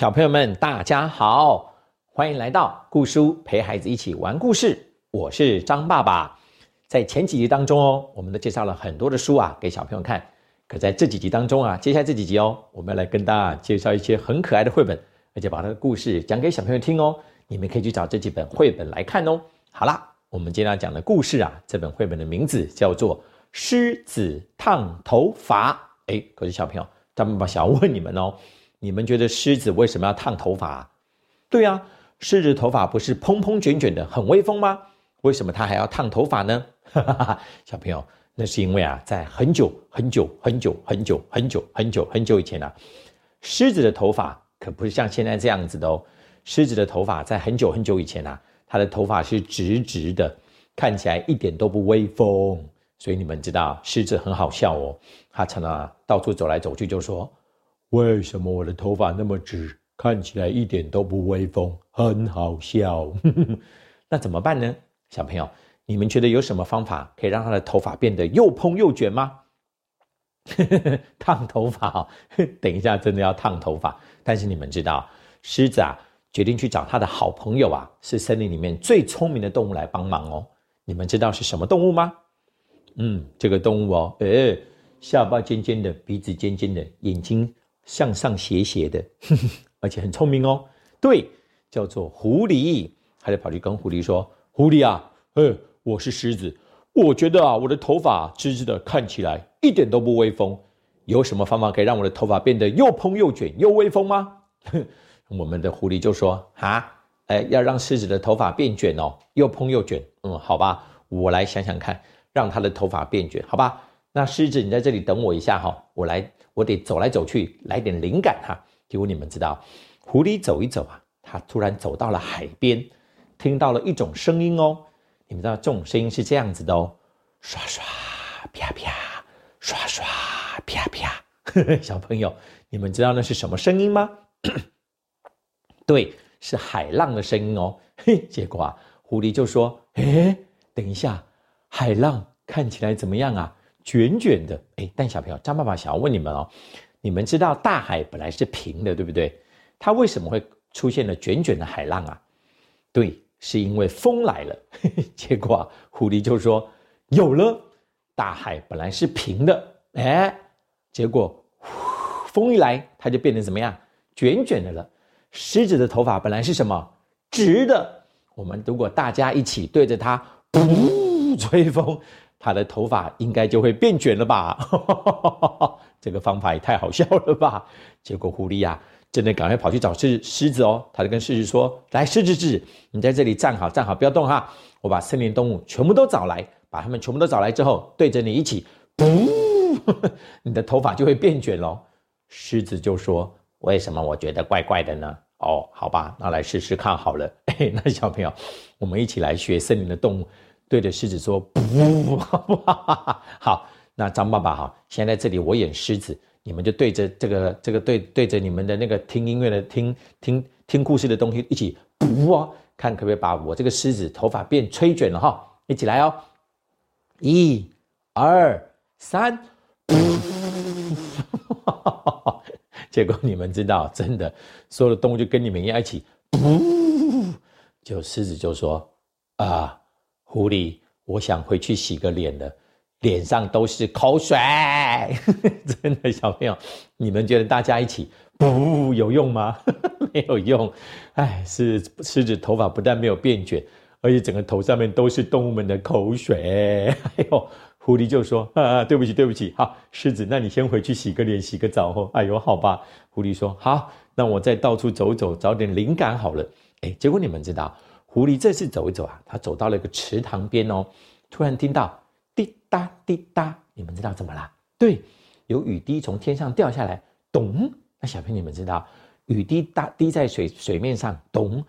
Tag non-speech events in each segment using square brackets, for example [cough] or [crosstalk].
小朋友们，大家好，欢迎来到故书陪孩子一起玩故事。我是张爸爸。在前几集当中哦，我们都介绍了很多的书啊，给小朋友看。可在这几集当中啊，接下来这几集哦，我们要来跟大家介绍一些很可爱的绘本，而且把它的故事讲给小朋友听哦。你们可以去找这几本绘本来看哦。好啦，我们今天要讲的故事啊，这本绘本的名字叫做《狮子烫头发》。哎，可是小朋友，张爸爸想要问你们哦。你们觉得狮子为什么要烫头发？对啊，狮子头发不是蓬蓬卷卷的，很威风吗？为什么它还要烫头发呢？[laughs] 小朋友，那是因为啊，在很久很久很久很久很久很久很久以前啊，狮子的头发可不是像现在这样子的哦。狮子的头发在很久很久以前啊，它的头发是直直的，看起来一点都不威风。所以你们知道，狮子很好笑哦，它常常到处走来走去，就说。为什么我的头发那么直，看起来一点都不威风，很好笑。[laughs] 那怎么办呢？小朋友，你们觉得有什么方法可以让他的头发变得又蓬又卷吗？[laughs] 烫头发哦，[laughs] 等一下真的要烫头发。但是你们知道，狮子啊决定去找他的好朋友啊，是森林里面最聪明的动物来帮忙哦。你们知道是什么动物吗？嗯，这个动物哦，哎，下巴尖尖的，鼻子尖尖的，眼睛。向上斜斜的，[laughs] 而且很聪明哦。对，叫做狐狸，他就跑去跟狐狸说：“狐狸啊，呃，我是狮子，我觉得啊，我的头发直直的，看起来一点都不威风。有什么方法可以让我的头发变得又蓬又卷又威风吗？” [laughs] 我们的狐狸就说：“啊，哎，要让狮子的头发变卷哦，又蓬又卷。嗯，好吧，我来想想看，让他的头发变卷，好吧？那狮子，你在这里等我一下哈，我来。”我得走来走去，来点灵感哈。结果你们知道，狐狸走一走啊，它突然走到了海边，听到了一种声音哦。你们知道这种声音是这样子的哦，刷刷啪啪，刷刷啪啪。[laughs] 小朋友，你们知道那是什么声音吗？[coughs] 对，是海浪的声音哦。嘿，结果啊，狐狸就说：“哎，等一下，海浪看起来怎么样啊？”卷卷的，哎，但小朋友，张爸爸想要问你们哦，你们知道大海本来是平的，对不对？它为什么会出现了卷卷的海浪啊？对，是因为风来了。[laughs] 结果啊，狐狸就说有了，大海本来是平的，哎，结果风一来，它就变成怎么样？卷卷的了。狮子的头发本来是什么？直的。我们如果大家一起对着它，噗，吹风。他的头发应该就会变卷了吧？[laughs] 这个方法也太好笑了吧！结果狐狸呀，真的赶快跑去找狮狮子哦。他就跟狮子说：“来，狮子子，你在这里站好，站好，不要动哈！我把森林动物全部都找来，把他们全部都找来之后，对着你一起，噗，[laughs] 你的头发就会变卷喽。”狮子就说：“为什么我觉得怪怪的呢？”哦，好吧，那来试试看好了。[laughs] 哎，那小朋友，我们一起来学森林的动物。对着狮子说：“不，好，那张爸爸哈，现在这里我演狮子，你们就对着这个这个对对着你们的那个听音乐的听听听故事的东西一起不哦，看可不可以把我这个狮子头发变吹卷了哈，一起来哦，一、二、三，结果你们知道，真的所有的动物就跟你们一样一起不，就狮子就说啊。”狐狸，我想回去洗个脸了，脸上都是口水。[laughs] 真的，小朋友，你们觉得大家一起不有用吗？[laughs] 没有用。哎，是狮子头发不但没有变卷，而且整个头上面都是动物们的口水。[laughs] 哎呦，狐狸就说：“啊，对不起，对不起。好，狮子，那你先回去洗个脸，洗个澡哦。”哎呦，好吧。狐狸说：“好，那我再到处走走，找点灵感好了。”哎，结果你们知道？狐狸这次走一走啊，它走到了一个池塘边哦，突然听到滴答滴答，你们知道怎么啦？对，有雨滴从天上掉下来，咚！那小朋友你们知道，雨滴大滴在水水面上，咚！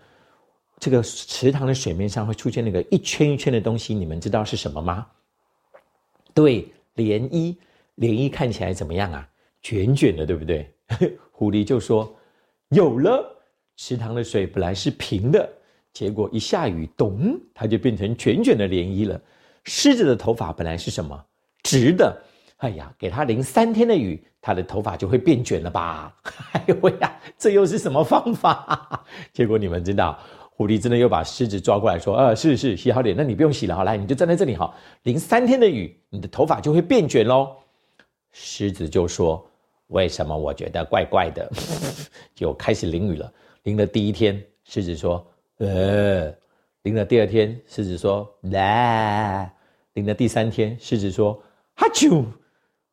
这个池塘的水面上会出现那个一圈一圈的东西，你们知道是什么吗？对，涟漪，涟漪看起来怎么样啊？卷卷的，对不对？[laughs] 狐狸就说：“有了，池塘的水本来是平的。”结果一下雨，咚，它就变成卷卷的涟漪了。狮子的头发本来是什么？直的，哎呀，给他淋三天的雨，他的头发就会变卷了吧？[laughs] 哎呦喂呀，这又是什么方法？[laughs] 结果你们知道，狐狸真的又把狮子抓过来说：“呃，是是，洗好脸，那你不用洗了，好来，你就站在这里哈，淋三天的雨，你的头发就会变卷喽。”狮子就说：“为什么我觉得怪怪的？” [laughs] 就开始淋雨了。淋了第一天，狮子说：“呃。”淋了第二天，狮子说：“来。”淋了第三天，狮子说：“哈啾。”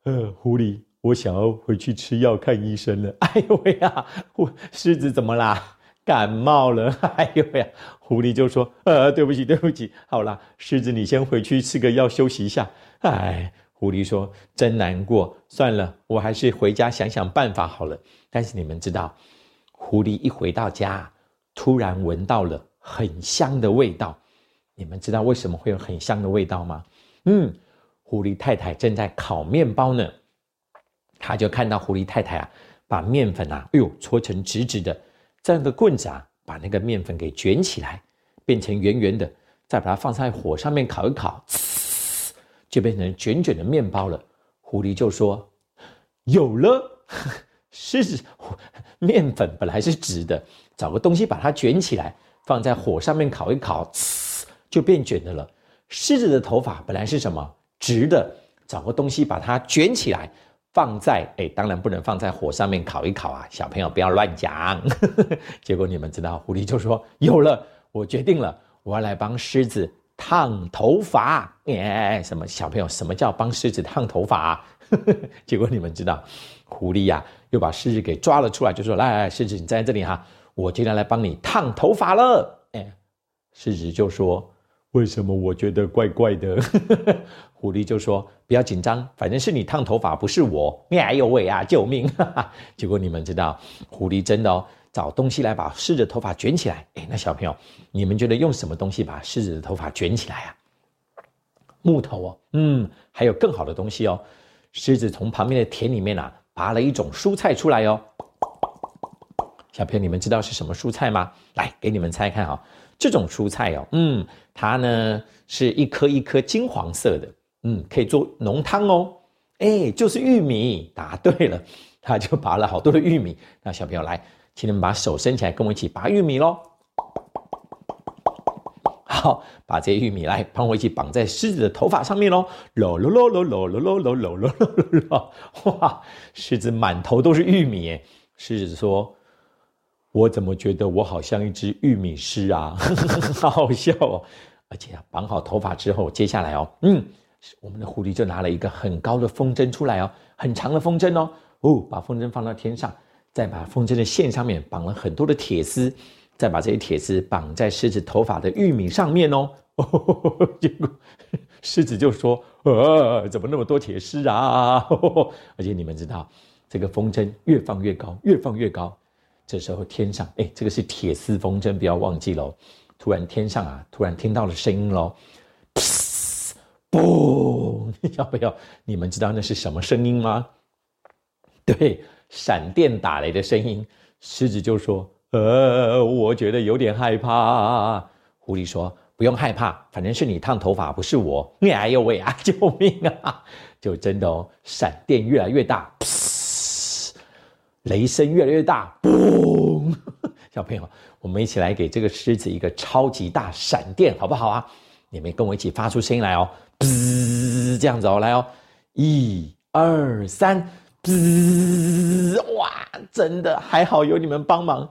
呃，狐狸，我想要回去吃药看医生了。[laughs] 哎呦喂呀，我狮子怎么啦？感冒了。[laughs] 哎呦喂呀，狐狸就说：“呃，对不起，对不起。好啦，狮子你先回去吃个药休息一下。”哎，狐狸说：“真难过，算了，我还是回家想想办法好了。”但是你们知道，狐狸一回到家，突然闻到了很香的味道。你们知道为什么会有很香的味道吗？嗯。狐狸太太正在烤面包呢，他就看到狐狸太太啊，把面粉啊，哎呦，搓成直直的，这样的棍子啊，把那个面粉给卷起来，变成圆圆的，再把它放在火上面烤一烤，就变成卷卷的面包了。狐狸就说：“有了，[laughs] 狮子，面粉本来是直的，找个东西把它卷起来，放在火上面烤一烤，呲就变卷的了。狮子的头发本来是什么？”直的，找个东西把它卷起来，放在哎，当然不能放在火上面烤一烤啊！小朋友不要乱讲。[laughs] 结果你们知道，狐狸就说：“有了，我决定了，我要来帮狮子烫头发。”哎，什么小朋友？什么叫帮狮子烫头发？[laughs] 结果你们知道，狐狸呀，又把狮子给抓了出来，就说：“来，狮子，你站在这里哈，我今天来帮你烫头发了。”哎，狮子就说。为什么我觉得怪怪的？[laughs] 狐狸就说：“不要紧张，反正是你烫头发，不是我。”哎呦喂啊！救命！[laughs] 结果你们知道，狐狸真的哦，找东西来把狮子头发卷起来。哎，那小朋友，你们觉得用什么东西把狮子的头发卷起来啊？木头哦，嗯，还有更好的东西哦。狮子从旁边的田里面啊，拔了一种蔬菜出来哦。小朋友，你们知道是什么蔬菜吗？来，给你们猜看哦。这种蔬菜哦，嗯，它呢是一颗一颗金黄色的，嗯，可以做浓汤哦。哎，就是玉米，答对了，[laughs] 他就拔了好多的玉米。那小朋友来，请你们把手伸起来，跟我一起拔玉米喽。好，把这些玉米来，帮我一起绑在狮子的头发上面喽。喽喽喽喽喽喽喽喽喽喽喽喽！哇，狮子满头都是玉米耶。狮子说。我怎么觉得我好像一只玉米狮啊？好好笑哦！而且啊，绑好头发之后，接下来哦，嗯，我们的狐狸就拿了一个很高的风筝出来哦，很长的风筝哦，哦，把风筝放到天上，再把风筝的线上面绑了很多的铁丝，再把这些铁丝绑在狮子头发的玉米上面哦。[laughs] 结果狮子就说：“呃，怎么那么多铁丝啊？” [laughs] 而且你们知道，这个风筝越放越高，越放越高。这时候天上，哎，这个是铁丝风筝，不要忘记喽。突然天上啊，突然听到了声音喽，嘣！要不要，你们知道那是什么声音吗？对，闪电打雷的声音。狮子就说：“呃，我觉得有点害怕。”狐狸说：“不用害怕，反正是你烫头发，不是我。”哎呦喂啊！救命啊！就真的哦，闪电越来越大。雷声越来越大，嘣！小朋友，我们一起来给这个狮子一个超级大闪电，好不好啊？你们跟我一起发出声音来哦，滋，这样子哦，来哦，一二三，滋！哇，真的还好有你们帮忙，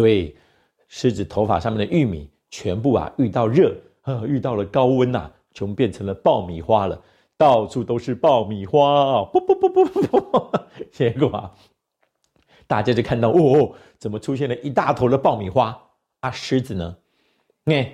对，狮子头发上面的玉米全部啊遇到热，呃，遇到了高温呐，全变成了爆米花了，到处都是爆米花，啵啵啵啵啵，[laughs] 结果啊。大家就看到哦，怎么出现了一大头的爆米花？啊，狮子呢？哎，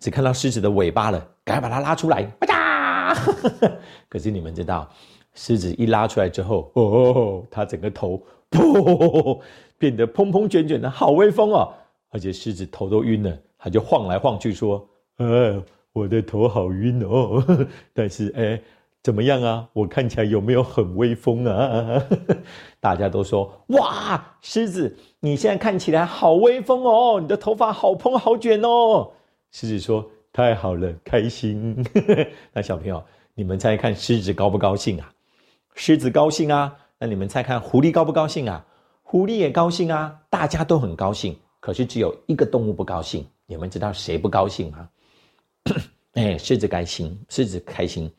只看到狮子的尾巴了，赶快把它拉出来！吧嗒！[laughs] 可是你们知道，狮子一拉出来之后，哦，它整个头噗变得蓬蓬卷卷的，好威风哦！而且狮子头都晕了，它就晃来晃去说：“呃，我的头好晕哦，[laughs] 但是哎，怎么样啊？我看起来有没有很威风啊？” [laughs] 大家都说：“哇，狮子，你现在看起来好威风哦，你的头发好蓬好卷哦。”狮子说：“太好了，开心。[laughs] ”那小朋友，你们猜看狮子高不高兴啊？狮子高兴啊，那你们猜看狐狸高不高兴啊？狐狸也高兴啊，大家都很高兴。可是只有一个动物不高兴，你们知道谁不高兴吗？[coughs] 哎，狮子开心，狮子开心，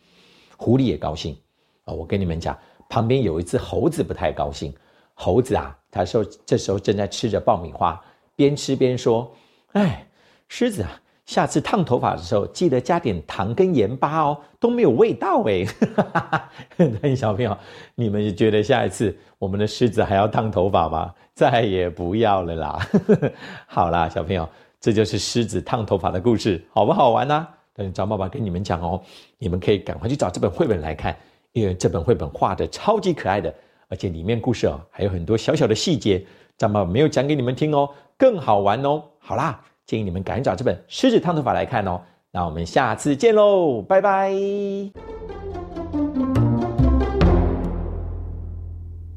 狐狸也高兴啊！我跟你们讲，旁边有一只猴子不太高兴。猴子啊，他说这时候正在吃着爆米花，边吃边说：“哎，狮子啊。”下次烫头发的时候，记得加点糖跟盐巴哦，都没有味道哎。[laughs] 那小朋友，你们觉得下一次我们的狮子还要烫头发吗？再也不要了啦。[laughs] 好啦，小朋友，这就是狮子烫头发的故事，好不好玩呢？等张爸爸跟你们讲哦，你们可以赶快去找这本绘本来看，因为这本绘本画的超级可爱的，而且里面故事哦还有很多小小的细节，张爸爸没有讲给你们听哦，更好玩哦。好啦。建议你们赶紧找这本《狮子烫头法》来看哦。那我们下次见喽，拜拜。